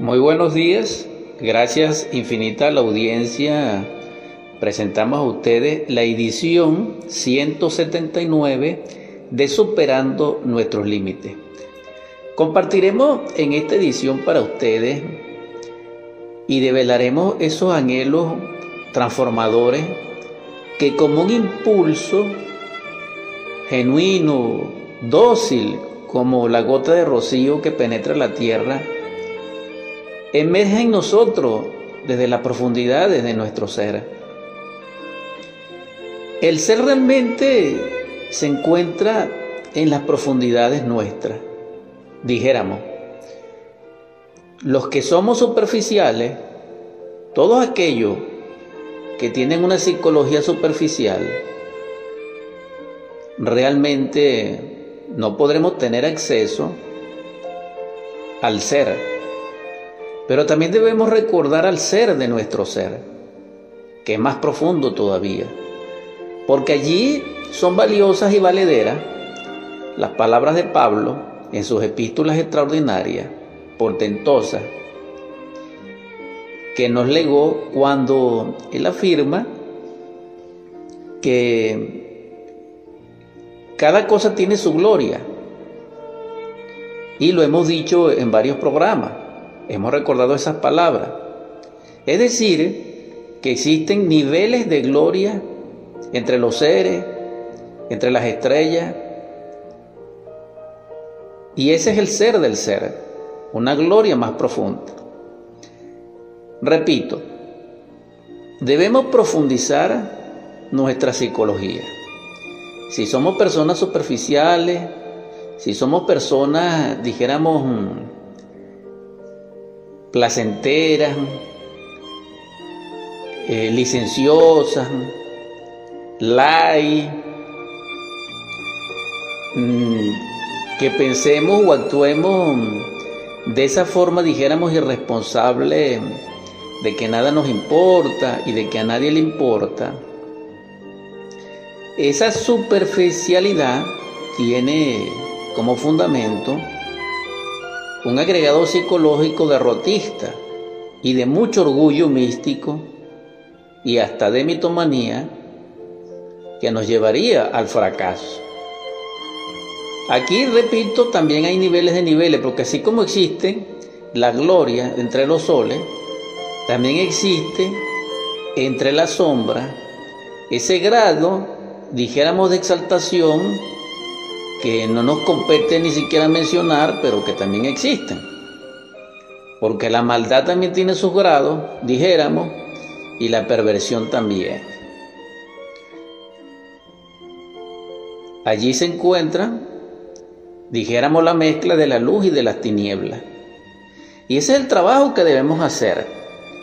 Muy buenos días, gracias infinita a la audiencia. Presentamos a ustedes la edición 179 de Superando nuestros límites. Compartiremos en esta edición para ustedes y develaremos esos anhelos transformadores que como un impulso genuino, dócil, como la gota de rocío que penetra la tierra, emerge en nosotros desde las profundidades de nuestro ser. El ser realmente se encuentra en las profundidades nuestras, dijéramos. Los que somos superficiales, todos aquellos que tienen una psicología superficial, realmente no podremos tener acceso al ser pero también debemos recordar al ser de nuestro ser, que es más profundo todavía, porque allí son valiosas y valederas las palabras de Pablo en sus epístolas extraordinarias, portentosas, que nos legó cuando él afirma que cada cosa tiene su gloria. Y lo hemos dicho en varios programas. Hemos recordado esas palabras. Es decir, que existen niveles de gloria entre los seres, entre las estrellas. Y ese es el ser del ser, una gloria más profunda. Repito, debemos profundizar nuestra psicología. Si somos personas superficiales, si somos personas, dijéramos, placenteras, eh, licenciosas, light, mm, que pensemos o actuemos de esa forma, dijéramos, irresponsable, de que nada nos importa y de que a nadie le importa. Esa superficialidad tiene como fundamento un agregado psicológico derrotista y de mucho orgullo místico y hasta de mitomanía que nos llevaría al fracaso. Aquí, repito, también hay niveles de niveles, porque así como existe la gloria entre los soles, también existe entre la sombra ese grado, dijéramos, de exaltación que no nos compete ni siquiera mencionar, pero que también existen. Porque la maldad también tiene sus grados, dijéramos, y la perversión también. Allí se encuentra, dijéramos, la mezcla de la luz y de las tinieblas. Y ese es el trabajo que debemos hacer,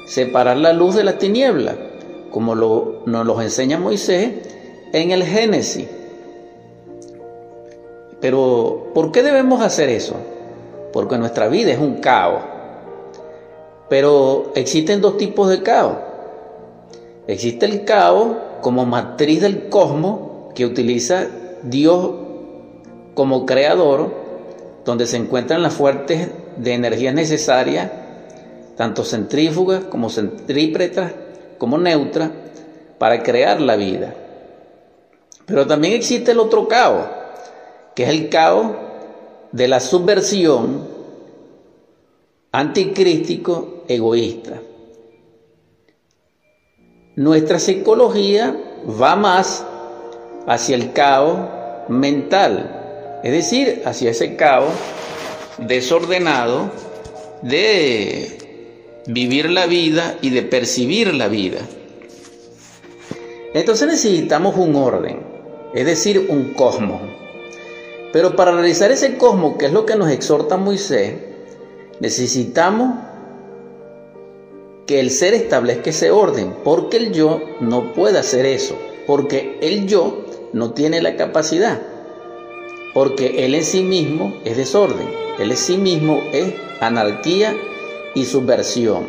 separar la luz de las tinieblas, como nos lo enseña Moisés en el Génesis. Pero, ¿por qué debemos hacer eso? Porque nuestra vida es un caos. Pero existen dos tipos de caos. Existe el caos como matriz del cosmos que utiliza Dios como creador, donde se encuentran las fuertes de energía necesarias, tanto centrífugas como centrípretas, como neutras, para crear la vida. Pero también existe el otro caos, que es el caos de la subversión anticrístico egoísta. Nuestra psicología va más hacia el caos mental, es decir, hacia ese caos desordenado de vivir la vida y de percibir la vida. Entonces necesitamos un orden, es decir, un cosmos. Pero para realizar ese cosmos, que es lo que nos exhorta Moisés, necesitamos que el ser establezca ese orden, porque el yo no puede hacer eso, porque el yo no tiene la capacidad, porque él en sí mismo es desorden, él en sí mismo es anarquía y subversión.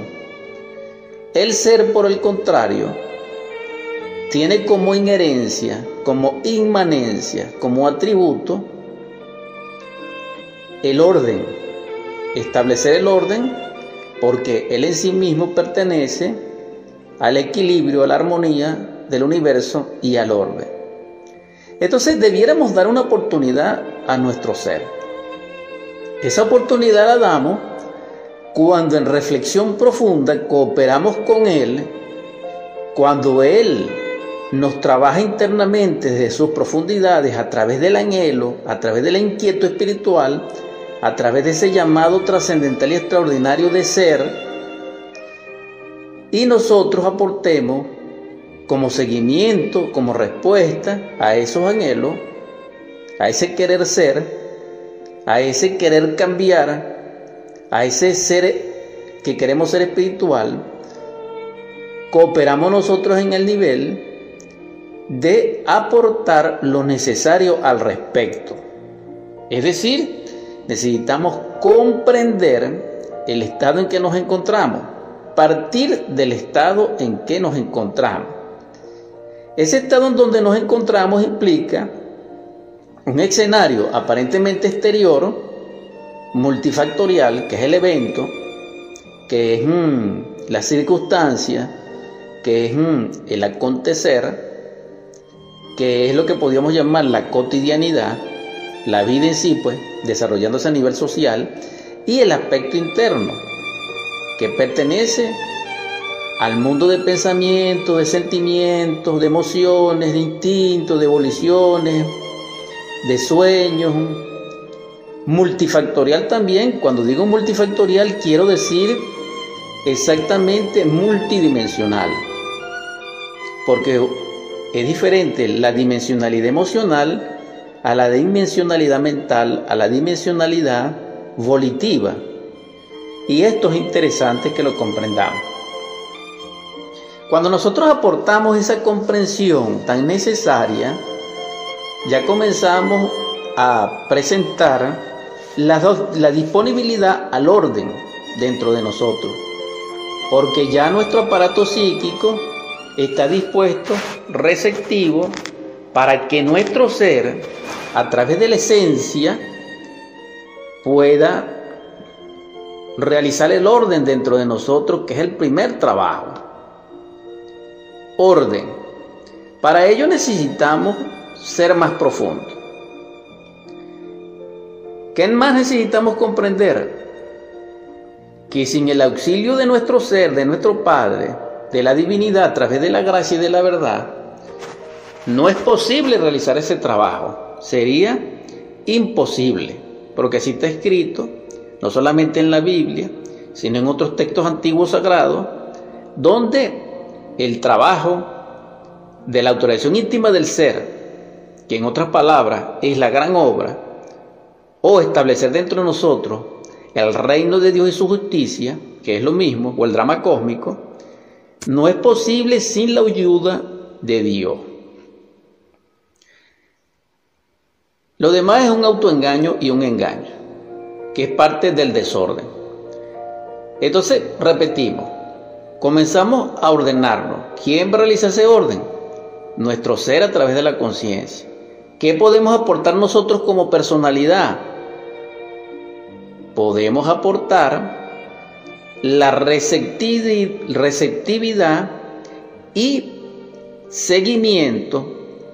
El ser, por el contrario, tiene como inherencia, como inmanencia, como atributo, el orden, establecer el orden porque Él en sí mismo pertenece al equilibrio, a la armonía del universo y al orden. Entonces debiéramos dar una oportunidad a nuestro ser. Esa oportunidad la damos cuando en reflexión profunda cooperamos con Él, cuando Él nos trabaja internamente desde sus profundidades a través del anhelo, a través del inquieto espiritual, a través de ese llamado trascendental y extraordinario de ser, y nosotros aportemos como seguimiento, como respuesta a esos anhelos, a ese querer ser, a ese querer cambiar, a ese ser que queremos ser espiritual, cooperamos nosotros en el nivel de aportar lo necesario al respecto. Es decir, necesitamos comprender el estado en que nos encontramos, partir del estado en que nos encontramos. Ese estado en donde nos encontramos implica un escenario aparentemente exterior, multifactorial, que es el evento, que es mm, la circunstancia, que es mm, el acontecer, que es lo que podríamos llamar la cotidianidad, la vida en sí, pues, desarrollándose a nivel social, y el aspecto interno, que pertenece al mundo de pensamientos, de sentimientos, de emociones, de instintos, de evoluciones, de sueños. Multifactorial también, cuando digo multifactorial quiero decir exactamente multidimensional, porque es diferente la dimensionalidad emocional a la dimensionalidad mental, a la dimensionalidad volitiva. Y esto es interesante que lo comprendamos. Cuando nosotros aportamos esa comprensión tan necesaria, ya comenzamos a presentar la, la, disponibilidad al orden dentro de nosotros, porque ya nuestro aparato psíquico está dispuesto, receptivo, para que nuestro ser, a través de la esencia, pueda realizar el orden dentro de nosotros, que es el primer trabajo. Orden. Para ello necesitamos ser más profundos. ¿Qué más necesitamos comprender? Que sin el auxilio de nuestro ser, de nuestro Padre, de la divinidad a través de la gracia y de la verdad, no es posible realizar ese trabajo. Sería imposible, porque así está escrito, no solamente en la Biblia, sino en otros textos antiguos sagrados, donde el trabajo de la autorización íntima del ser, que en otras palabras es la gran obra, o establecer dentro de nosotros el reino de Dios y su justicia, que es lo mismo, o el drama cósmico, no es posible sin la ayuda de Dios. Lo demás es un autoengaño y un engaño, que es parte del desorden. Entonces, repetimos, comenzamos a ordenarnos. ¿Quién realiza ese orden? Nuestro ser a través de la conciencia. ¿Qué podemos aportar nosotros como personalidad? Podemos aportar la receptividad y seguimiento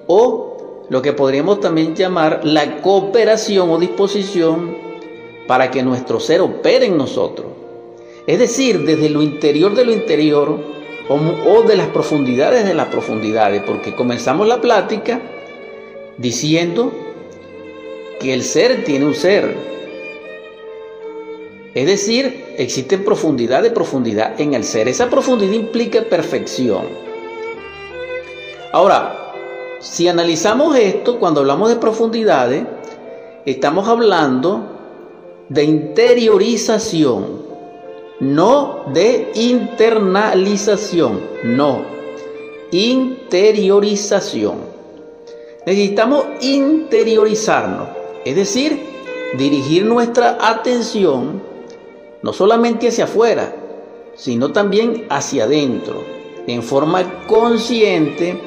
o lo que podríamos también llamar la cooperación o disposición para que nuestro ser opere en nosotros. Es decir, desde lo interior de lo interior o, de las profundidades de las profundidades, porque comenzamos la plática diciendo que el ser tiene un ser, es decir, existe profundidad de profundidad en el ser. Esa profundidad implica perfección. Ahora, si analizamos esto, cuando hablamos de profundidades, estamos hablando de interiorización, no de internalización, no, interiorización. Necesitamos interiorizarnos, es decir, dirigir nuestra atención no solamente hacia afuera, sino también hacia adentro, en forma consciente,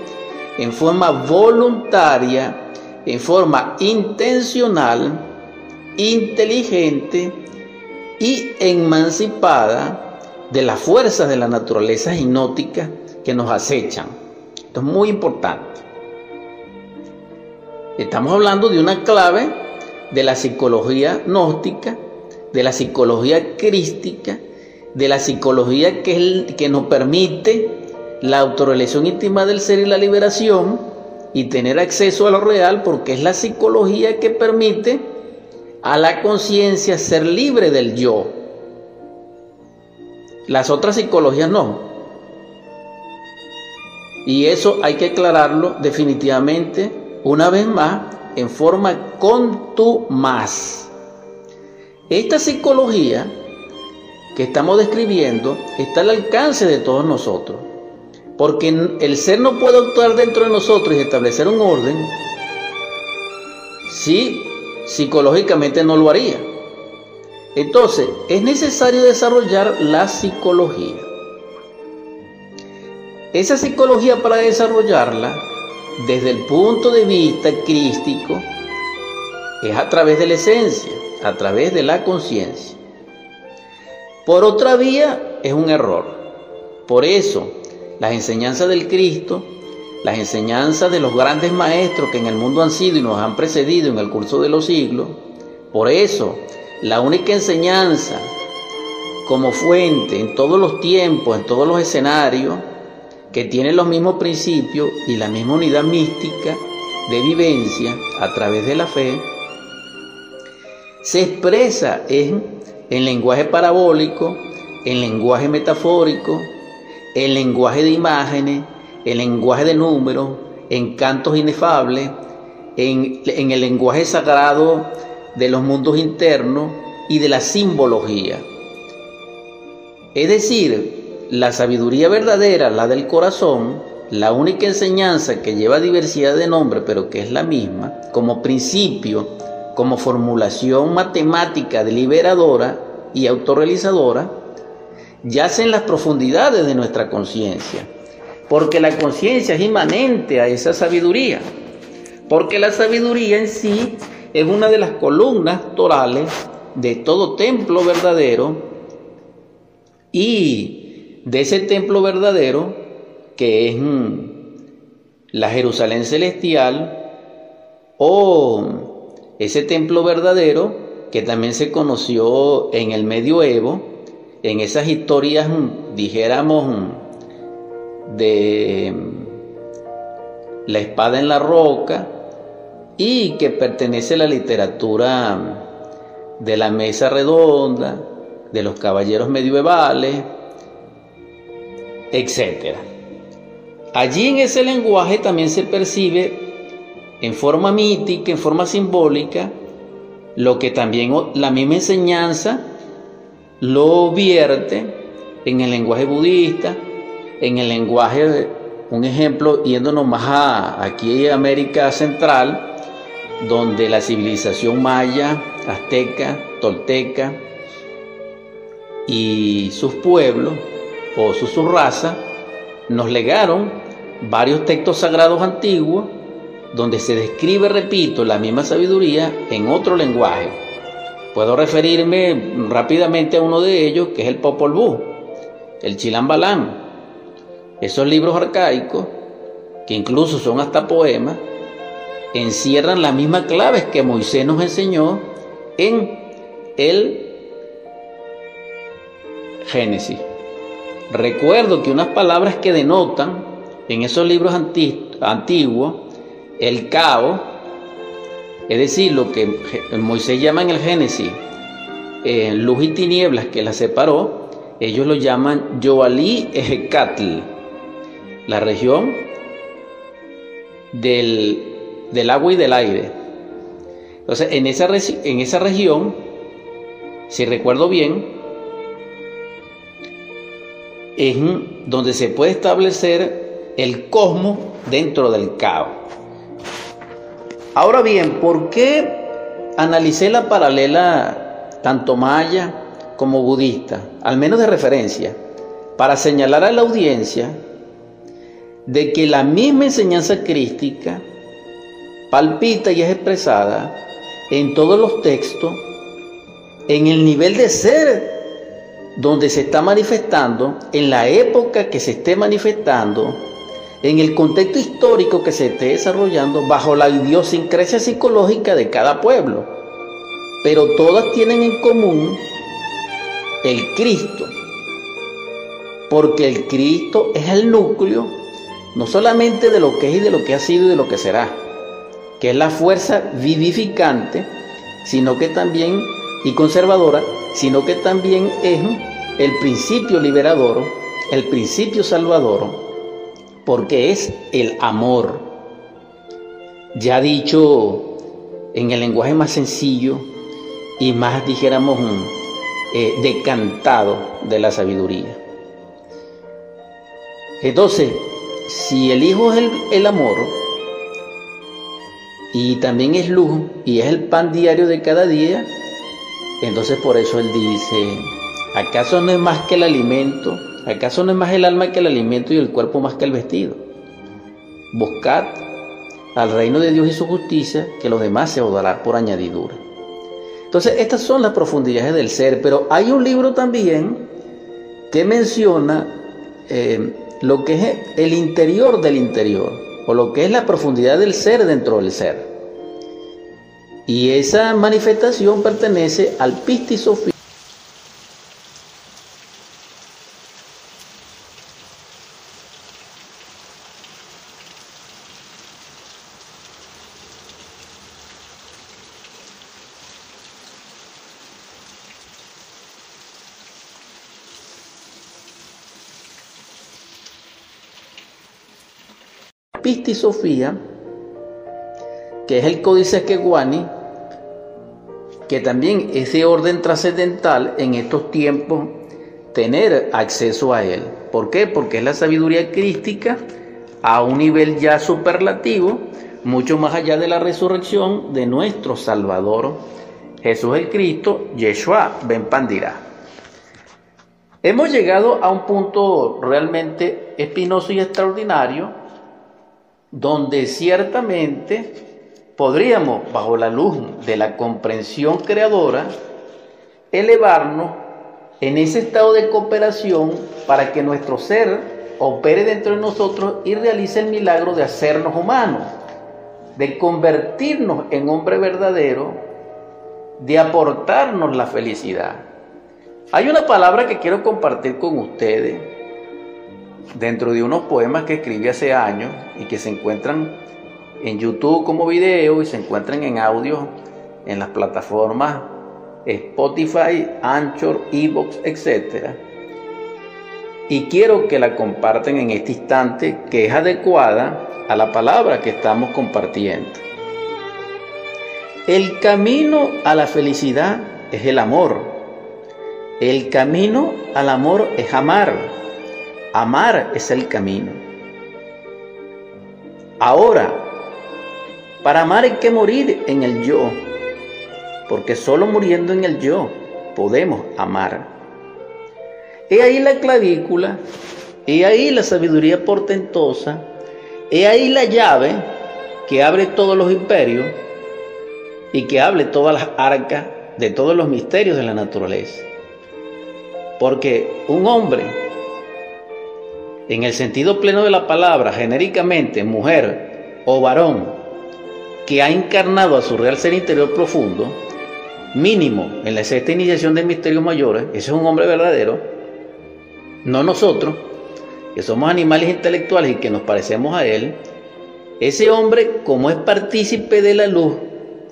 en forma voluntaria, en forma intencional, inteligente y emancipada de las fuerzas de la naturaleza hipnótica que nos acechan. Esto es muy importante. Estamos hablando de una clave de la psicología gnóstica, de la psicología crística, de la psicología que, que nos permite la autorrealización íntima del ser y la liberación y tener acceso a lo real porque es la psicología que permite a la conciencia ser libre del yo. Las otras psicologías no. Y eso hay que aclararlo definitivamente una vez más en forma contumaz. Esta psicología que estamos describiendo está al alcance de todos nosotros. Porque el ser no puede actuar dentro de nosotros y establecer un orden si psicológicamente no lo haría. Entonces, es necesario desarrollar la psicología. Esa psicología para desarrollarla, desde el punto de vista crístico, es a través de la esencia, a través de la conciencia. Por otra vía, es un error. Por eso, las enseñanzas del Cristo, las enseñanzas de los grandes maestros que en el mundo han sido y nos han precedido en el curso de los siglos. Por eso, la única enseñanza como fuente en todos los tiempos, en todos los escenarios, que tiene los mismos principios y la misma unidad mística de vivencia a través de la fe, se expresa en, en lenguaje parabólico, en lenguaje metafórico, el lenguaje de imágenes, el lenguaje de números, en cantos inefables, en, en el lenguaje sagrado de los mundos internos y de la simbología. Es decir, la sabiduría verdadera, la del corazón, la única enseñanza que lleva diversidad de nombre, pero que es la misma, como principio, como formulación matemática deliberadora y autorrealizadora, yace en las profundidades de nuestra conciencia, porque la conciencia es inmanente a esa sabiduría, porque la sabiduría en sí es una de las columnas torales de todo templo verdadero y de ese templo verdadero que es mm, la Jerusalén celestial o ese templo verdadero que también se conoció en el medioevo en esas historias, dijéramos, de la espada en la roca y que pertenece a la literatura de la mesa redonda, de los caballeros medievales, etc. Allí en ese lenguaje también se percibe en forma mítica, en forma simbólica, lo que también la misma enseñanza lo vierte en el lenguaje budista, en el lenguaje, un ejemplo, yéndonos más a, aquí en América Central, donde la civilización maya, azteca, tolteca y sus pueblos o su, su raza nos legaron varios textos sagrados antiguos donde se describe, repito, la misma sabiduría en otro lenguaje. Puedo referirme rápidamente a uno de ellos, que es el Popol Vuh, el Chilambalán. Esos libros arcaicos, que incluso son hasta poemas, encierran las mismas claves que Moisés nos enseñó en el Génesis. Recuerdo que unas palabras que denotan en esos libros antiguos el caos, es decir, lo que Moisés llama en el Génesis eh, luz y tinieblas que la separó, ellos lo llaman Yoalí Ejecatl, la región del, agua y del aire. Entonces, en esa, en esa región, si recuerdo bien, es donde se puede establecer el cosmos dentro del caos. Ahora bien, ¿por qué analicé la paralela tanto maya como budista, al menos de referencia, para señalar a la audiencia de que la misma enseñanza crística palpita y es expresada en todos los textos en el nivel de ser donde se está manifestando, en la época que se esté manifestando, en el contexto histórico que se esté desarrollando, bajo la idiosincrasia psicológica de cada pueblo. Pero todas tienen en común el Cristo, porque el Cristo es el núcleo no solamente de lo que es y de lo que ha sido y de lo que será, que es la fuerza vivificante, sino que también, y conservadora, sino que también es el principio liberador, el principio salvador, porque es el amor. Ya dicho en el lenguaje más sencillo y más, dijéramos, eh, decantado de la sabiduría. Entonces, si el Hijo es el, amor, y también es luz, y es el pan diario de cada día, entonces por eso Él dice, ¿acaso no es más que el alimento? ¿Acaso no es más el alma que el alimento y el cuerpo más que el vestido? Buscad al reino de Dios y su justicia, que los demás se dará por añadidura. Entonces, estas son las profundidades del ser, pero hay un libro también que menciona eh, lo que es el interior del interior, o lo que es la profundidad del ser dentro del ser. Y esa manifestación pertenece al Pistisofía. Sofía, que es el códice Keguani, que también es de orden trascendental en estos tiempos tener acceso a él. ¿Por qué? Porque es la sabiduría crística a un nivel ya superlativo, mucho más allá de la resurrección de nuestro Salvador, Jesús el Cristo, Yeshua Ben Pandira. Hemos llegado a un punto realmente espinoso y extraordinario donde ciertamente podríamos, bajo la luz de la comprensión creadora, elevarnos en ese estado de cooperación para que nuestro ser opere dentro de nosotros y realice el milagro de hacernos humanos, de convertirnos en hombre verdadero, de aportarnos la felicidad. Hay una palabra que quiero compartir con ustedes dentro de unos poemas que escribí hace años y que se encuentran en YouTube como video y se encuentran en audio en las plataformas Spotify, Anchor, Evox, etc. Y quiero que la compartan en este instante que es adecuada a la palabra que estamos compartiendo. El camino a la felicidad es el amor. El camino al amor es amar. Amar es el camino. Ahora, para amar hay que morir en el yo, porque solo muriendo en el yo podemos amar. He ahí la clavícula, he ahí la sabiduría portentosa, he ahí la llave que abre todos los imperios y que abre todas las arcas de todos los misterios de la naturaleza. Porque un hombre en el sentido pleno de la palabra, genéricamente mujer o varón, que ha encarnado a su real ser interior profundo, mínimo en la sexta iniciación de misterios mayores, ese es un hombre verdadero, no nosotros, que somos animales intelectuales y que nos parecemos a él, ese hombre, como es partícipe de la luz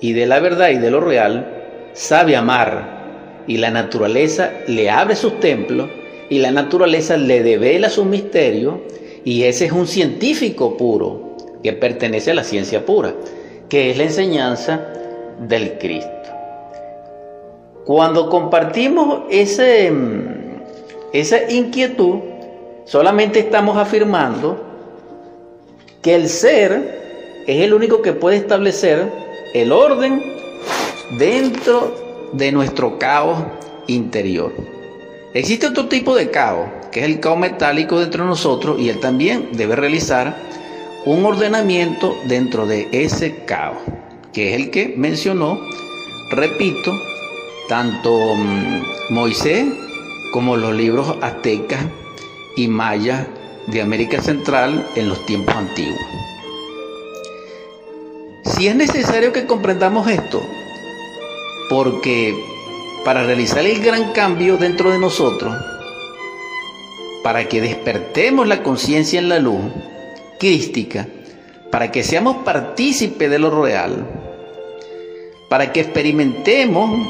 y de la verdad y de lo real, sabe amar y la naturaleza le abre sus templos y la naturaleza le devela su misterio y ese es un científico puro que pertenece a la ciencia pura, que es la enseñanza del Cristo. Cuando compartimos ese, esa inquietud, solamente estamos afirmando que el ser es el único que puede establecer el orden dentro de nuestro caos interior. Existe otro tipo de caos, que es el caos metálico dentro de nosotros, y él también debe realizar un ordenamiento dentro de ese caos, que es el que mencionó, repito, tanto mm, Moisés como los libros aztecas y mayas de América Central en los tiempos antiguos. Si es necesario que comprendamos esto, porque para realizar el gran cambio dentro de nosotros, para que despertemos la conciencia en la luz crística, para que seamos partícipes de lo real, para que experimentemos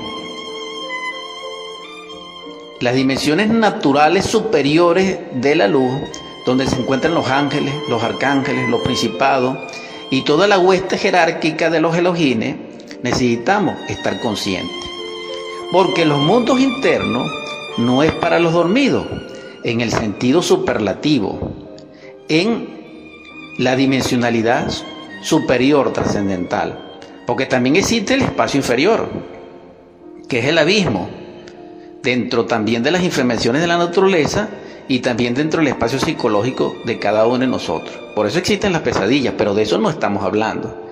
las dimensiones naturales superiores de la luz, donde se encuentran los ángeles, los arcángeles, los principados y toda la hueste jerárquica de los elogines, necesitamos estar conscientes. Porque los mundos internos no es para los dormidos, en el sentido superlativo, en la dimensionalidad superior trascendental. Porque también existe el espacio inferior, que es el abismo, dentro también de las informaciones de la naturaleza y también dentro del espacio psicológico de cada uno de nosotros. Por eso existen las pesadillas, pero de eso no estamos hablando.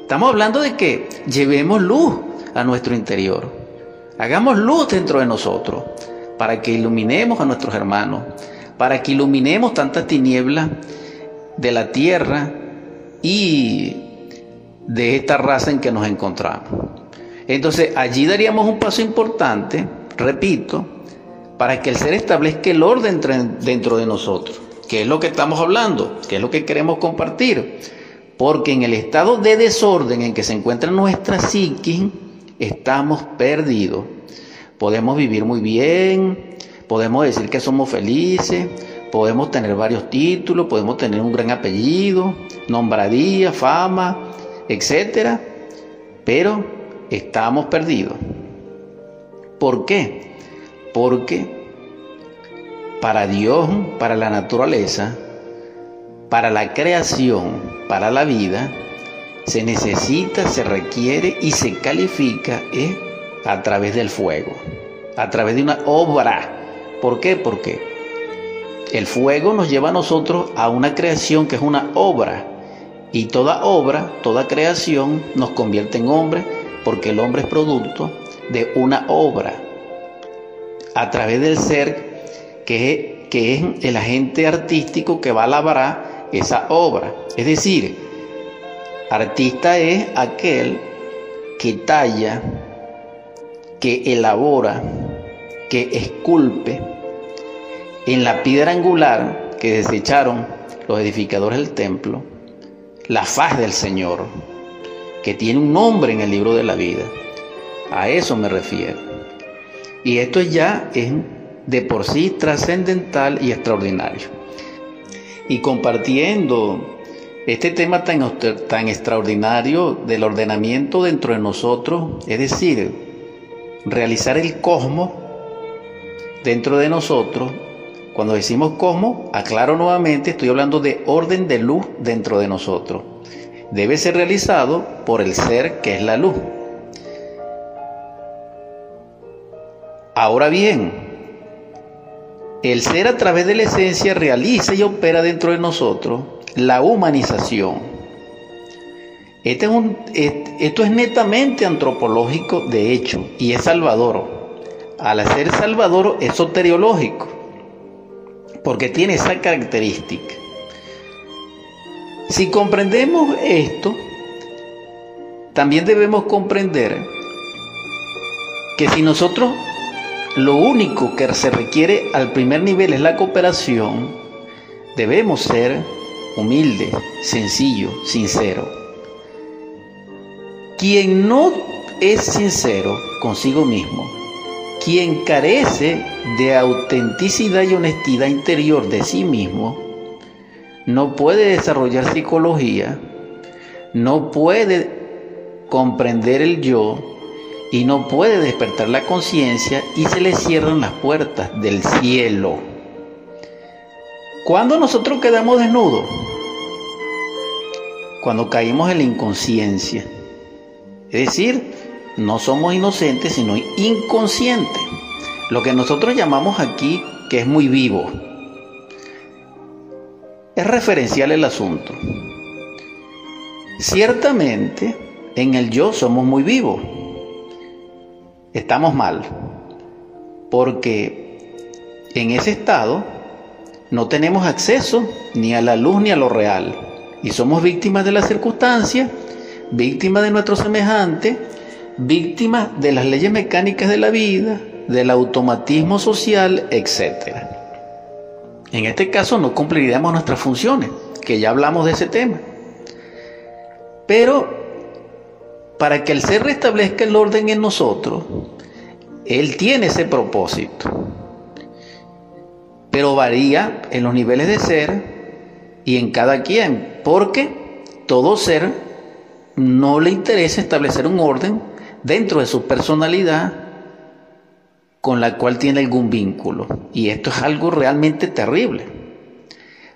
Estamos hablando de que llevemos luz a nuestro interior. Hagamos luz dentro de nosotros para que iluminemos a nuestros hermanos, para que iluminemos tantas tinieblas de la tierra y de esta raza en que nos encontramos. Entonces allí daríamos un paso importante, repito, para que el ser establezca el orden dentro de nosotros, que es lo que estamos hablando, que es lo que queremos compartir. Porque en el estado de desorden en que se encuentra nuestra psiquis, estamos perdidos. Podemos vivir muy bien, podemos decir que somos felices, podemos tener varios títulos, podemos tener un gran apellido, nombradía, fama, etcétera, pero estamos perdidos. ¿Por qué? Porque para Dios, para la naturaleza, para la creación, para la vida, se necesita, se requiere y se califica ¿eh? a través del fuego, a través de una obra. ¿Por qué? Porque el fuego nos lleva a nosotros a una creación que es una obra y toda obra, toda creación nos convierte en hombre porque el hombre es producto de una obra a través del ser que, que es el agente artístico que va a labrar esa obra. Es decir, artista es aquel que talla, que elabora, que esculpe en la piedra angular que desecharon los edificadores del templo la faz del Señor, que tiene un nombre en el libro de la vida. A eso me refiero. Y esto ya es de por sí trascendental y extraordinario. Y compartiendo este tema tan, extraordinario del ordenamiento dentro de nosotros, es decir, realizar el cosmos dentro de nosotros, cuando decimos cómo, aclaro nuevamente, estoy hablando de orden de luz dentro de nosotros. Debe ser realizado por el ser que es la luz. Ahora bien, el ser a través de la esencia realiza y opera dentro de nosotros la humanización. Este esto es netamente antropológico de hecho y es salvador. Al ser salvador es soteriológico porque tiene esa característica. Si comprendemos esto, también debemos comprender que si nosotros lo único que se requiere al primer nivel es la cooperación, debemos ser humildes, sencillos, sinceros. Quien no es sincero consigo mismo, quien carece de autenticidad y honestidad interior de sí mismo, no puede desarrollar psicología, no puede comprender el yo y no puede despertar la conciencia y se le cierran las puertas del cielo. Cuando nosotros quedamos desnudos? Cuando caímos en la inconsciencia. Es decir, no somos inocentes, sino inconscientes. Lo que nosotros llamamos aquí que es muy vivo. Es referencial el asunto. Ciertamente, en el yo somos muy vivos. Estamos mal. Porque en ese estado no tenemos acceso ni a la luz ni a lo real. Y somos víctimas de las circunstancias, víctimas de nuestro semejante, víctimas de las leyes mecánicas de la vida, del automatismo social, etc. En este caso no cumpliríamos nuestras funciones, que ya hablamos de ese tema. Pero para que el ser restablezca el orden en nosotros, Él tiene ese propósito. Pero varía en los niveles de ser y en cada quien, porque todo ser no le interesa establecer un orden dentro de su personalidad con la cual tiene algún vínculo. Y esto es algo realmente terrible.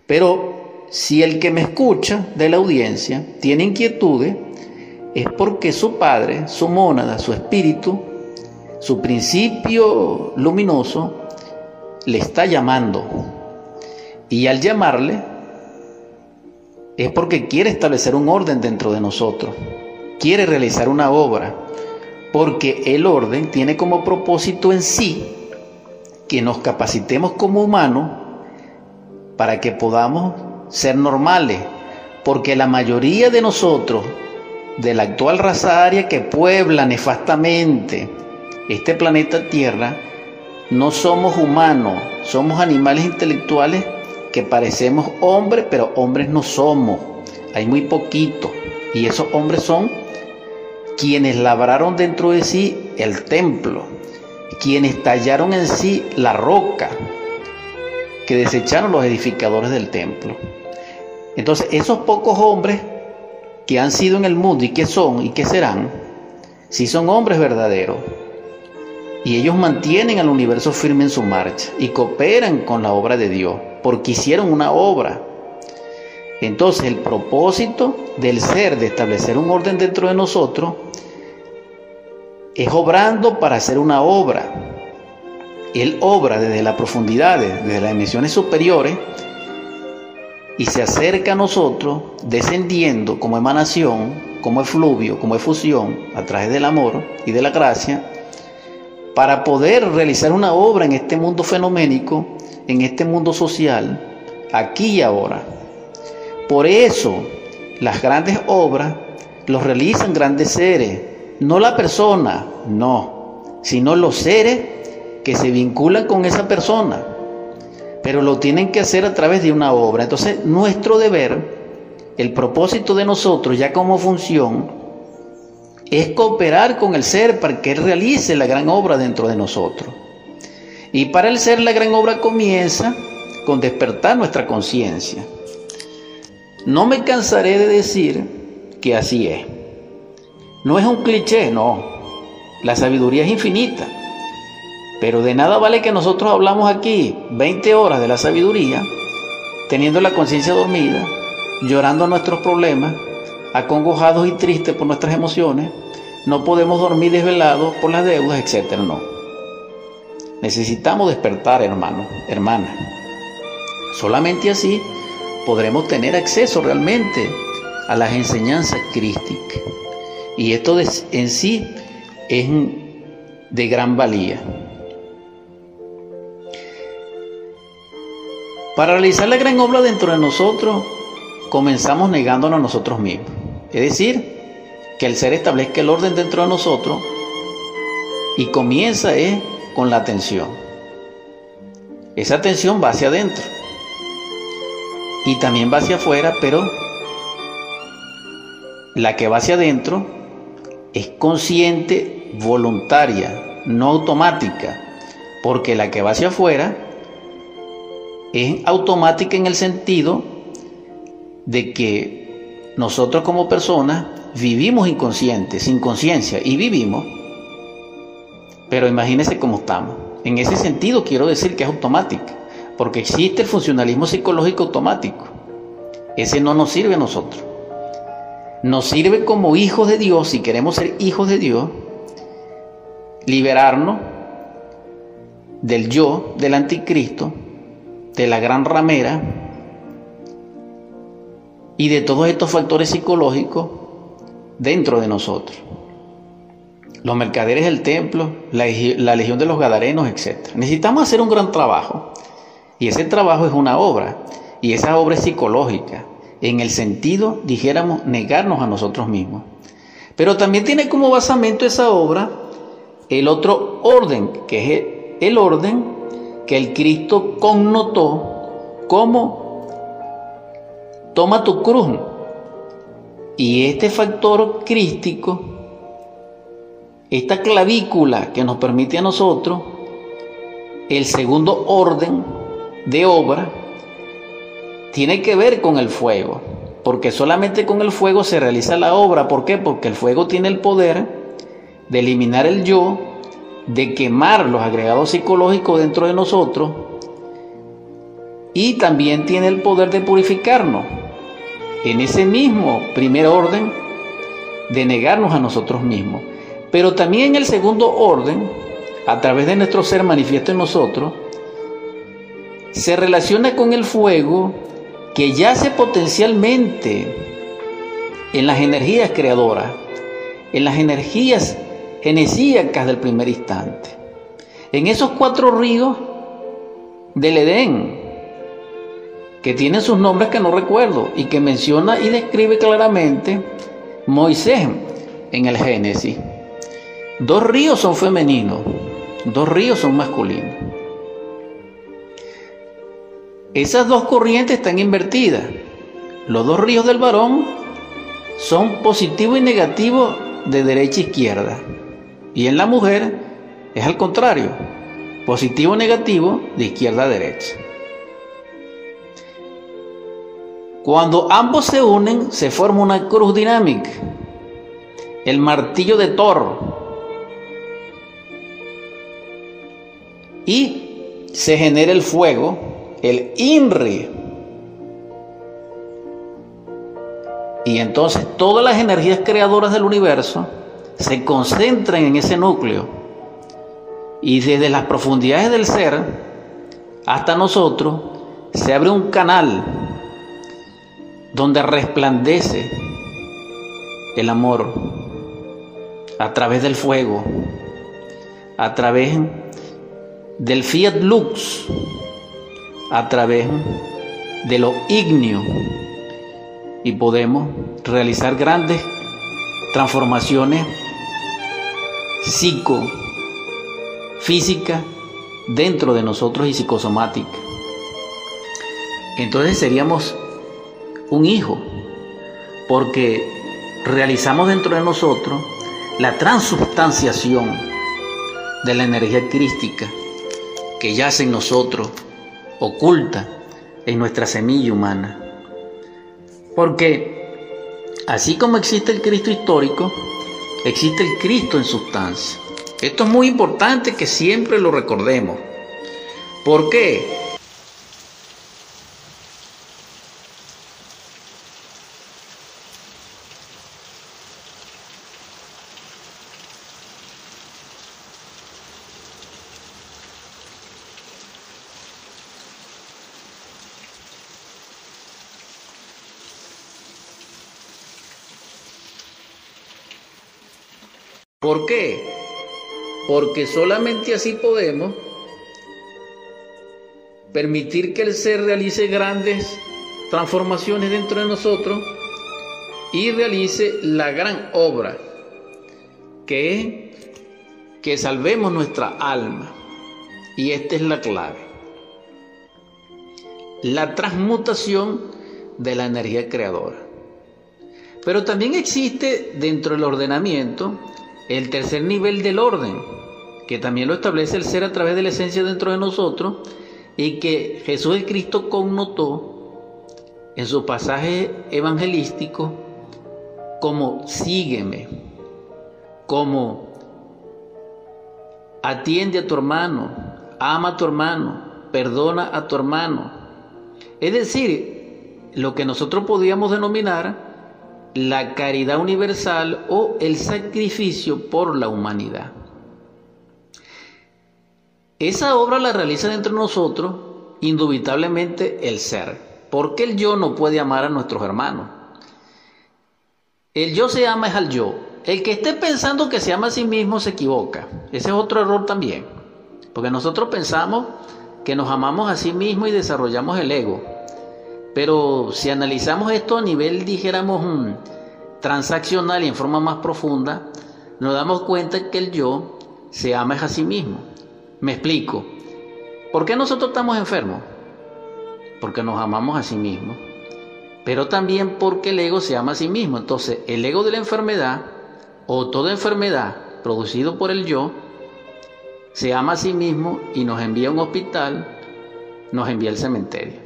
Pero si el que me escucha de la audiencia tiene inquietudes, es porque su padre, su mónada, su espíritu, su principio luminoso, le está llamando. Y al llamarle, es porque quiere establecer un orden dentro de nosotros, quiere realizar una obra, porque el orden tiene como propósito en sí que nos capacitemos como humanos para que podamos ser normales, porque la mayoría de nosotros, de la actual raza aria que puebla nefastamente este planeta Tierra, no somos humanos, somos animales intelectuales que parecemos hombres, pero hombres no somos. Hay muy poquito. Y esos hombres son quienes labraron dentro de sí el templo, quienes tallaron en sí la roca que desecharon los edificadores del templo. Entonces, esos pocos hombres que han sido en el mundo y que son y que serán, si son hombres verdaderos, y ellos mantienen al universo firme en su marcha y cooperan con la obra de Dios, porque hicieron una obra. Entonces el propósito del ser de establecer un orden dentro de nosotros es obrando para hacer una obra. Él obra desde las profundidades, desde las dimensiones superiores, y se acerca a nosotros descendiendo como emanación, como efluvio, como efusión, a través del amor y de la gracia, para poder realizar una obra en este mundo fenoménico, en este mundo social, aquí y ahora. Por eso las grandes obras los realizan grandes seres, no la persona, no, sino los seres que se vinculan con esa persona, pero lo tienen que hacer a través de una obra. Entonces, nuestro deber, el propósito de nosotros ya como función, es cooperar con el ser para que Él realice la gran obra dentro de nosotros. Y para el ser la gran obra comienza con despertar nuestra conciencia. No me cansaré de decir que así es. No es un cliché, no. La sabiduría es infinita. Pero de nada vale que nosotros hablamos aquí 20 horas de la sabiduría, teniendo la conciencia dormida, llorando nuestros problemas, acongojados y tristes por nuestras emociones, no podemos dormir desvelados por las deudas, etc. No. Necesitamos despertar, hermano, hermana. Solamente así podremos tener acceso realmente a las enseñanzas crísticas. Y esto en sí es de gran valía. Para realizar la gran obra dentro de nosotros, comenzamos negándonos a nosotros mismos. Es decir, que el ser establezca el orden dentro de nosotros y comienza es con la atención. Esa atención va hacia adentro y también va hacia afuera, pero la que va hacia adentro es consciente, voluntaria, no automática, porque la que va hacia afuera es automática en el sentido de que nosotros como personas vivimos inconscientes, sin conciencia, y vivimos, pero imagínense cómo estamos. En ese sentido quiero decir que es automático, porque existe el funcionalismo psicológico automático. Ese no nos sirve a nosotros. Nos sirve como hijos de Dios, si queremos ser hijos de Dios, liberarnos del yo, del anticristo, de la gran ramera, y de todos estos factores psicológicos dentro de nosotros. los mercaderes del templo, la, legión de los gadarenos, etc. Necesitamos hacer un gran trabajo. Y ese trabajo es una obra. Y esa obra es psicológica. En el sentido, dijéramos, negarnos a nosotros mismos. Pero también tiene como basamento esa obra el otro orden, que es el orden que el Cristo connotó como toma tu cruz. Y este factor crístico, esta clavícula que nos permite a nosotros, el segundo orden de obra, tiene que ver con el fuego, porque solamente con el fuego se realiza la obra. ¿Por qué? Porque el fuego tiene el poder de eliminar el yo, de quemar los agregados psicológicos dentro de nosotros y también tiene el poder de purificarnos. En ese mismo primer orden de negarnos a nosotros mismos. Pero también en el segundo orden, a través de nuestro ser manifiesto en nosotros, se relaciona con el fuego que yace potencialmente en las energías creadoras, en las energías genesíacas del primer instante. En esos cuatro ríos del Edén, que tienen sus nombres que no recuerdo y que menciona y describe claramente Moisés en el Génesis. Dos ríos son femeninos, dos ríos son masculinos. Esas dos corrientes están invertidas. Los dos ríos del varón son positivo y negativo de derecha a izquierda. Y en la mujer es al contrario, positivo o negativo de izquierda a derecha. Cuando ambos se unen, se forma una cruz dinámica, el martillo de Thor. Y se genera el fuego, el INRI. Y entonces todas las energías creadoras del universo se concentran en ese núcleo y desde las profundidades del ser hasta nosotros se abre un canal donde resplandece el amor a través del fuego, a través del fiat lux, a través de lo ignio y podemos realizar grandes transformaciones psico, física dentro de nosotros y psicosomática. Entonces seríamos un hijo, porque realizamos dentro de nosotros la transubstanciación de la energía crística que yace en nosotros, oculta en nuestra semilla humana. Porque así como existe el Cristo histórico, existe el Cristo en sustancia. Esto es muy importante que siempre lo recordemos. ¿Por qué? ¿Por qué? Porque solamente así podemos permitir que el ser realice grandes transformaciones dentro de nosotros y realice la gran obra que es que salvemos nuestra alma. Y esta es la clave. La transmutación de la energía creadora. Pero también existe dentro del ordenamiento el tercer nivel del orden, que también lo establece el ser a través de la esencia dentro de nosotros y que Jesús el Cristo connotó en su pasaje evangelístico como sígueme, como atiende a tu hermano, ama a tu hermano, perdona a tu hermano. Es decir, lo que nosotros podríamos denominar la caridad universal o el sacrificio por la humanidad. Esa obra la realiza dentro de nosotros indubitablemente el ser, porque el yo no puede amar a nuestros hermanos. El yo se ama es al yo, el que esté pensando que se ama a sí mismo se equivoca. Ese es otro error también. Porque nosotros pensamos que nos amamos a sí mismo y desarrollamos el ego. Pero si analizamos esto a nivel, dijéramos, mm, transaccional y en forma más profunda, nos damos cuenta que el yo se ama a sí mismo. Me explico. ¿Por qué nosotros estamos enfermos? Porque nos amamos a sí mismos. Pero también porque el ego se ama a sí mismo. Entonces, el ego de la enfermedad o toda enfermedad producido por el yo se ama a sí mismo y nos envía a un hospital, nos envía al cementerio.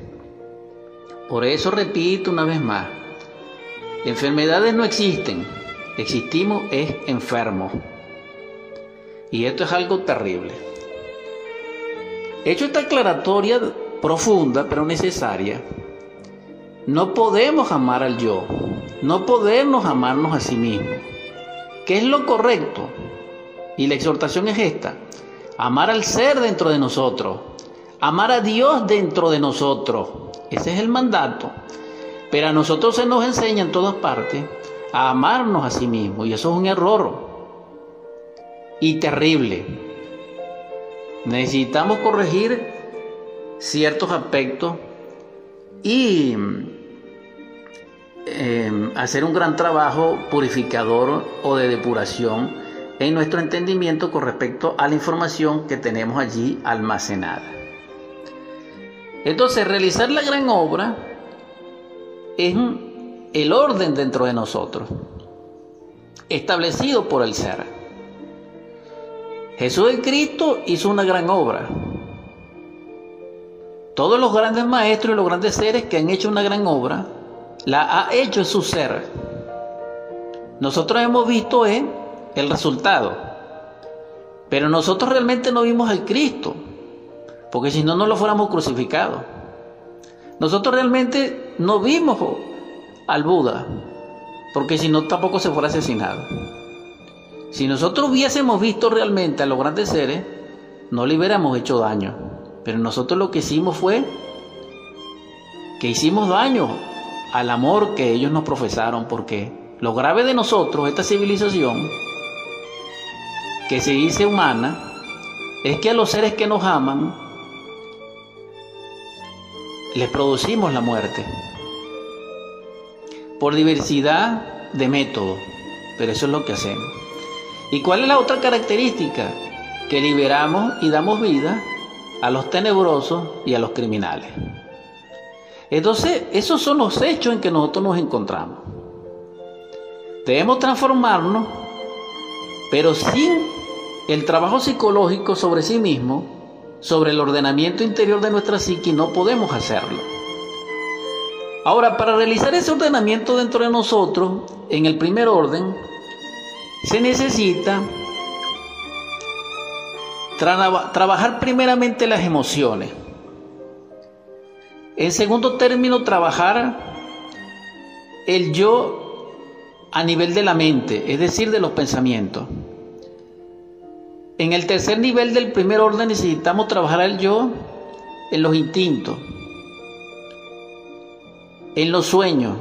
Por eso repito una vez más, enfermedades no existen, existimos es enfermos. Y esto es algo terrible. Hecho esta aclaratoria profunda pero necesaria, no podemos amar al yo, no podemos amarnos a sí mismos. ¿Qué es lo correcto? Y la exhortación es esta, amar al ser dentro de nosotros, amar a Dios dentro de nosotros. Ese es el mandato. Pero a nosotros se nos enseña en todas partes a amarnos a sí mismos y eso es un error y terrible. Necesitamos corregir ciertos aspectos y em, hacer un gran trabajo purificador o de depuración en nuestro entendimiento con respecto a la información que tenemos allí almacenada. Entonces, realizar la gran obra es el orden dentro de nosotros, establecido por el ser. Jesús el Cristo hizo una gran obra. Todos los grandes maestros y los grandes seres que han hecho una gran obra, la ha hecho en su ser. Nosotros hemos visto el resultado, pero nosotros realmente no vimos al Cristo, porque si no, no lo fuéramos crucificados. Nosotros realmente no vimos al Buda, porque si no tampoco se fuera asesinado. Si nosotros hubiésemos visto realmente a los grandes seres, no le hubiéramos hecho daño. Pero nosotros lo que hicimos fue que hicimos daño al amor que ellos nos profesaron, porque lo grave de nosotros, esta civilización, que se dice humana, es que a los seres que nos aman, les producimos la muerte por diversidad de métodos, pero eso es lo que hacemos. ¿Y cuál es la otra característica? Que liberamos y damos vida a los tenebrosos y a los criminales. Entonces, esos son los hechos en que nosotros nos encontramos. Debemos transformarnos, pero sin el trabajo psicológico sobre sí mismo, sobre el ordenamiento interior de nuestra psique, no podemos hacerlo. Ahora, para realizar ese ordenamiento dentro de nosotros, en el primer orden, se necesita trabajar primeramente las emociones. En segundo término, trabajar el yo a nivel de la mente, es decir, de los pensamientos. En el tercer nivel del primer orden necesitamos trabajar el yo en los instintos, en los sueños,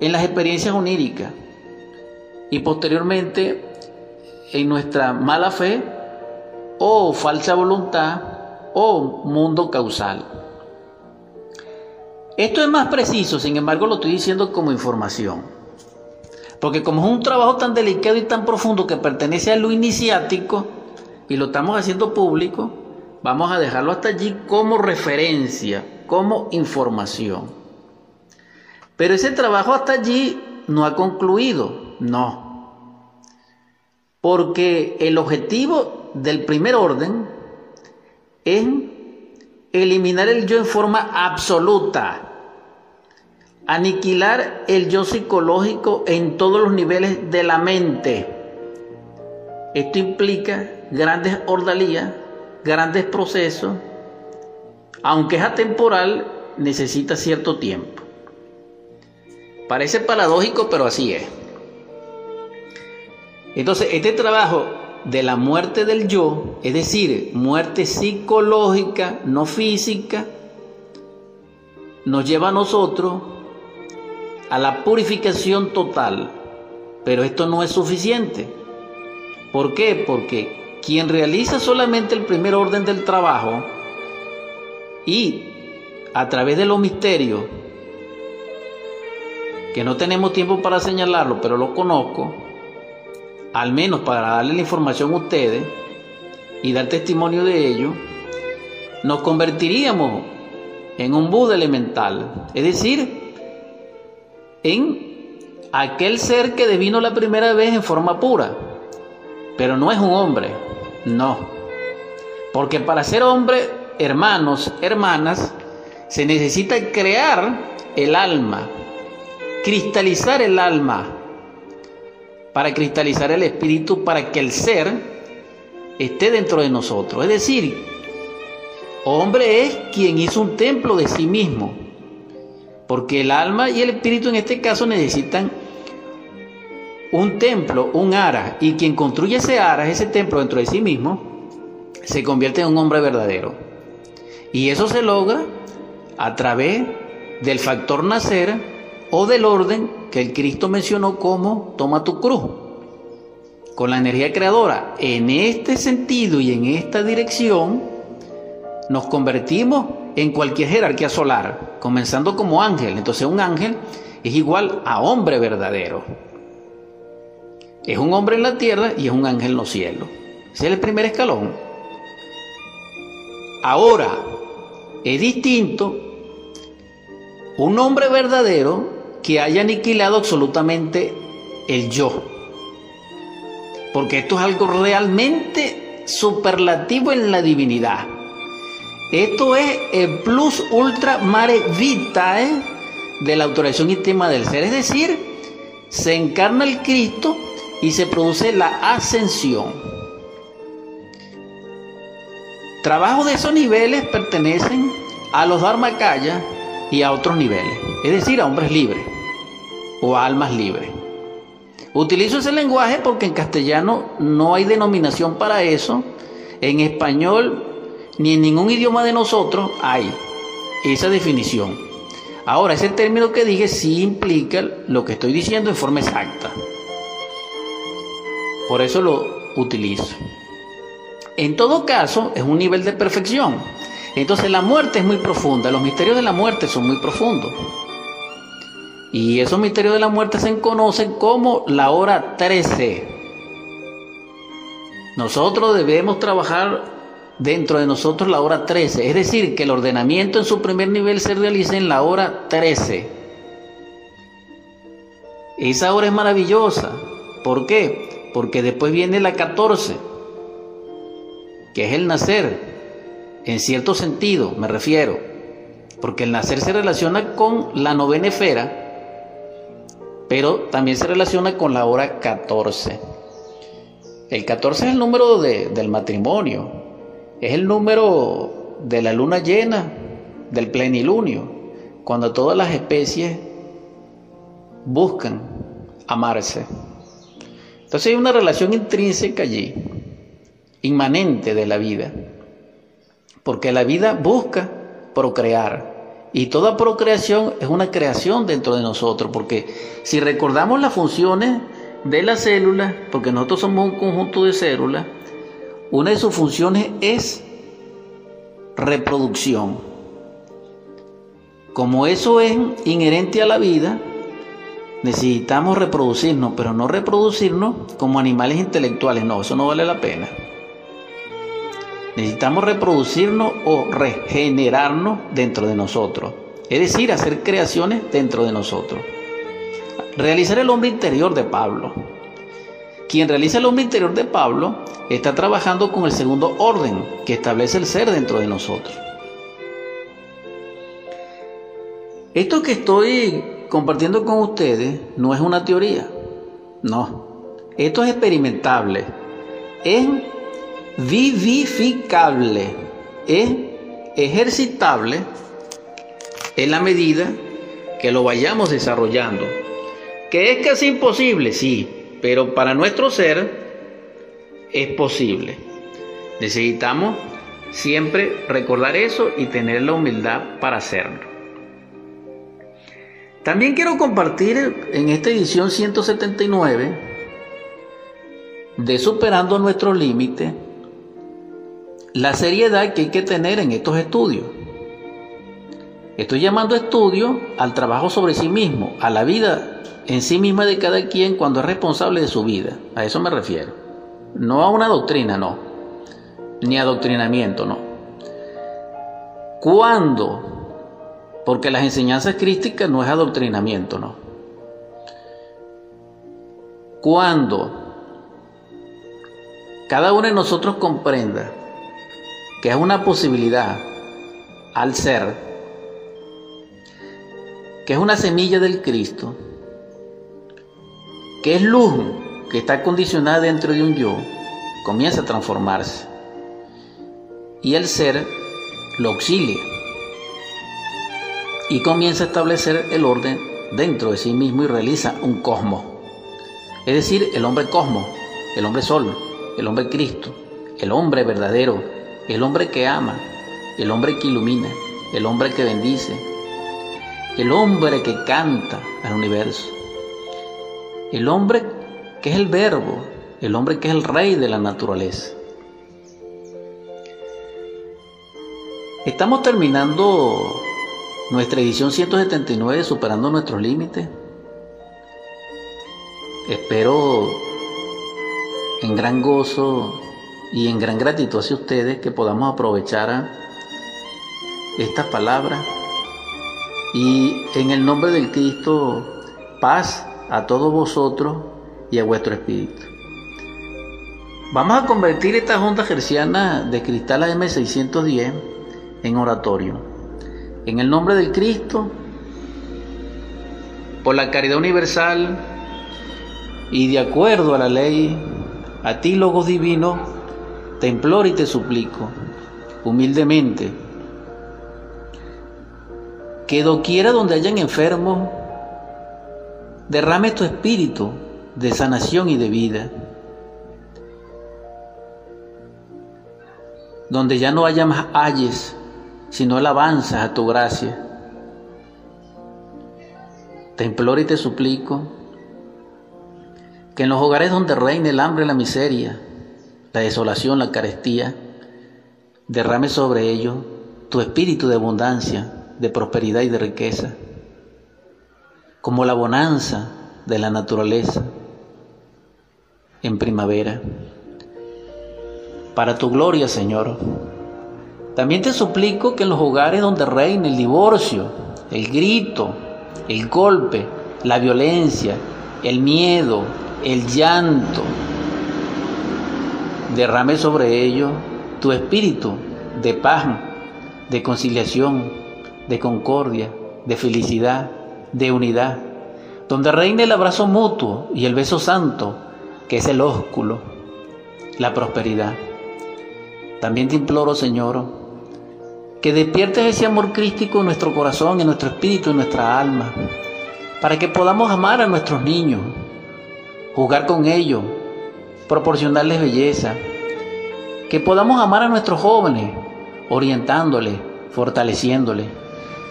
en las experiencias oníricas y posteriormente en nuestra mala fe o falsa voluntad o mundo causal. Esto es más preciso, sin embargo lo estoy diciendo como información. Porque como es un trabajo tan delicado y tan profundo que pertenece a lo iniciático y lo estamos haciendo público, vamos a dejarlo hasta allí como referencia, como información. Pero ese trabajo hasta allí no ha concluido. No. Porque el objetivo del primer orden es eliminar el yo en forma absoluta, aniquilar el yo psicológico en todos los niveles de la mente. Esto implica grandes ordalías, grandes procesos, aunque es atemporal, necesita cierto tiempo. Parece paradójico, pero así es. Entonces, este trabajo de la muerte del yo, es decir, muerte psicológica, no física, nos lleva a nosotros a la purificación total Pero esto no es suficiente. ¿Por qué? Porque quien realiza solamente el primer orden del trabajo y a través de los misterios, que no tenemos tiempo para señalarlo, pero lo conozco, al menos para darle la información a ustedes y dar testimonio de ello, nos convertiríamos en un Buda elemental, es decir, en aquel ser que devino la primera vez en forma pura, pero no es un hombre, no, porque para ser hombre, hermanos, hermanas, se necesita crear el alma, cristalizar el alma, para cristalizar el espíritu, para que el ser esté dentro de nosotros. Es decir, hombre es quien hizo un templo de sí mismo, porque el alma y el espíritu en este caso necesitan un templo, un ara, y quien construye ese ara, ese templo dentro de sí mismo, se convierte en un hombre verdadero. Y eso se logra a través del factor nacer o del orden que el Cristo mencionó como toma tu cruz, con la energía creadora. En este sentido y en esta dirección nos convertimos en cualquier jerarquía solar, comenzando como ángel. Entonces un ángel es igual a hombre verdadero. Es un hombre en la tierra y es un ángel en los cielos. Ese es el primer escalón. Ahora, es distinto un hombre verdadero que haya aniquilado absolutamente el yo. Porque esto es algo realmente superlativo en la divinidad. Esto es el plus ultra mare vitae de la autorización íntima del ser. Es decir, se encarna el Cristo y se produce la ascensión. Trabajo de esos niveles pertenecen a los Dharmakaya y a otros niveles, es decir, a hombres libres o a almas libres. Utilizo ese lenguaje porque en castellano no hay denominación para eso, en español ni en ningún idioma de nosotros hay esa definición. Ahora, ese término que dije sí implica lo que estoy diciendo en forma exacta. Por eso lo utilizo. En todo caso, es un nivel de perfección. Entonces la muerte es muy profunda, los misterios de la muerte son muy profundos. Y esos misterios de la muerte se conocen como la hora 13. Nosotros debemos trabajar dentro de nosotros la hora 13, es decir, que el ordenamiento en su primer nivel se realice en la hora 13. Esa hora es maravillosa. ¿Por qué? Porque después viene la 14, que es el nacer en cierto sentido me refiero, porque el nacer se relaciona con la novena esfera, pero también se relaciona con la hora 14. El 14 es el número del matrimonio, es el número de la luna llena, del plenilunio, cuando todas las especies buscan amarse. Entonces hay una relación intrínseca allí, inmanente de la vida porque la vida busca procrear. Y toda procreación es una creación dentro de nosotros, porque si recordamos las funciones de las células, porque nosotros somos un conjunto de células, una de sus funciones es reproducción. Como eso es inherente a la vida, necesitamos reproducirnos, pero no reproducirnos como animales intelectuales, no, eso no vale la pena. Necesitamos reproducirnos o regenerarnos dentro de nosotros. Es decir, hacer creaciones dentro de nosotros. Realizar el hombre interior de Pablo. Quien realiza el hombre interior de Pablo está trabajando con el segundo orden que establece el ser dentro de nosotros. Esto que estoy compartiendo con ustedes no es una teoría, no. Esto es experimentable. Es vivificable, es ejercitable en la medida que lo vayamos desarrollando. Que es casi imposible, sí, pero para nuestro ser es posible. Necesitamos siempre recordar eso y tener la humildad para hacerlo. También quiero compartir en esta edición 179 de Superando nuestros límites la seriedad que hay que tener en estos estudios. Estoy llamando estudio al trabajo sobre sí mismo, a la vida en sí misma de cada quien cuando es responsable de su vida. A eso me refiero. No a una doctrina, no. Ni adoctrinamiento, no. ¿Cuándo? Porque las enseñanzas crísticas no es adoctrinamiento, no. Cuando cada uno de nosotros comprenda que es una posibilidad al ser que es una semilla del Cristo, que es luz que está condicionada dentro de un yo, comienza a transformarse. Y el ser lo auxilia y comienza a establecer el orden dentro de sí mismo y realiza un cosmos. Es decir, el hombre cosmos, el hombre sol, el hombre Cristo, el hombre verdadero, el hombre que ama, el hombre que ilumina, el hombre que bendice, el hombre que canta al universo, el hombre que es el verbo, el hombre que es el rey de la naturaleza. Estamos terminando nuestra edición 179 Superando nuestros límites. Espero en gran gozo y en gran gratitud hacia ustedes que podamos aprovechar estas palabras y en el nombre del Cristo, paz a todos vosotros y a vuestro espíritu. Vamos a convertir esta Junta Gerciana de Cristal AM610 en oratorio. En el nombre del Cristo, por la caridad universal y de acuerdo a la ley, a ti, Logos Divino, te imploro y te suplico, humildemente, que doquiera donde hayan enfermos, derrame tu espíritu de sanación y de vida. Donde ya no haya más ayes, sino alabanzas a tu gracia. Te imploro y te suplico que en los hogares donde reine el hambre la miseria, la desolación, la carestía, derrame sobre ellos tu espíritu de abundancia, de prosperidad y de riqueza, como la bonanza de la naturaleza en primavera. Para tu gloria, Señor. También te suplico que en los hogares donde reine el divorcio, el grito, el golpe, la violencia, el miedo, el llanto, derrame sobre ellos tu espíritu de paz, de conciliación, de concordia, de felicidad, de unidad, donde reine el abrazo mutuo y el beso santo, que es el ósculo, la prosperidad. También te imploro, Señor, que despiertes ese amor crístico en nuestro corazón, en nuestro espíritu, en nuestra alma, para que podamos amar a nuestros niños, jugar con ellos, proporcionarles belleza, que podamos amar a nuestros jóvenes, orientándoles, fortaleciéndoles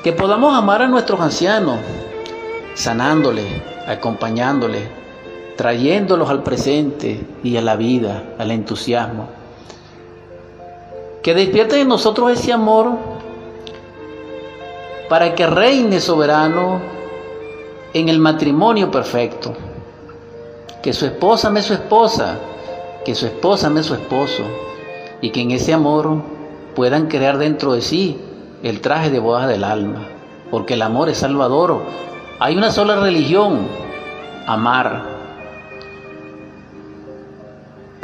que podamos amar a nuestros ancianos, sanándoles, acompañándoles, trayéndolos al presente y a la vida, al entusiasmo. Que despierte en nosotros ese amor para que reine soberano en el matrimonio perfecto. Que su esposa me su esposa, que su esposa me su esposo, y que en ese amor puedan crear dentro de sí el traje de bodas del alma, porque el amor es salvador. Hay una sola religión, amar.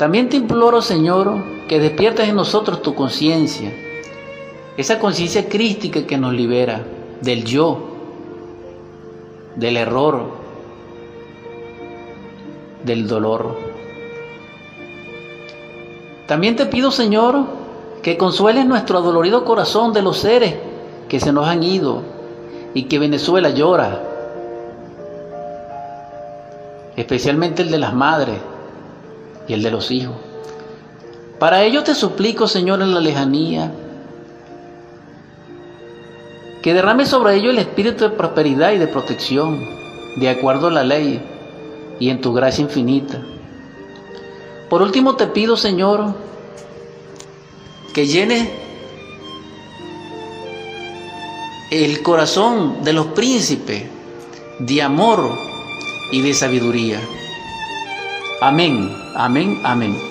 También te imploro, Señor, que despiertes en nosotros tu conciencia, esa conciencia crística que nos libera del yo, del error, del dolor. También te pido, Señor, que consuele nuestro adolorido corazón de los seres que se nos han ido y que Venezuela llora, especialmente el de las madres y el de los hijos. Para ello te suplico, Señor, en la lejanía, que derrame sobre ellos el espíritu de prosperidad y de protección, de acuerdo a la ley y en tu gracia infinita. Por último te pido, Señor, que llenes el corazón de los príncipes de amor y de sabiduría. Amén, amén, amén.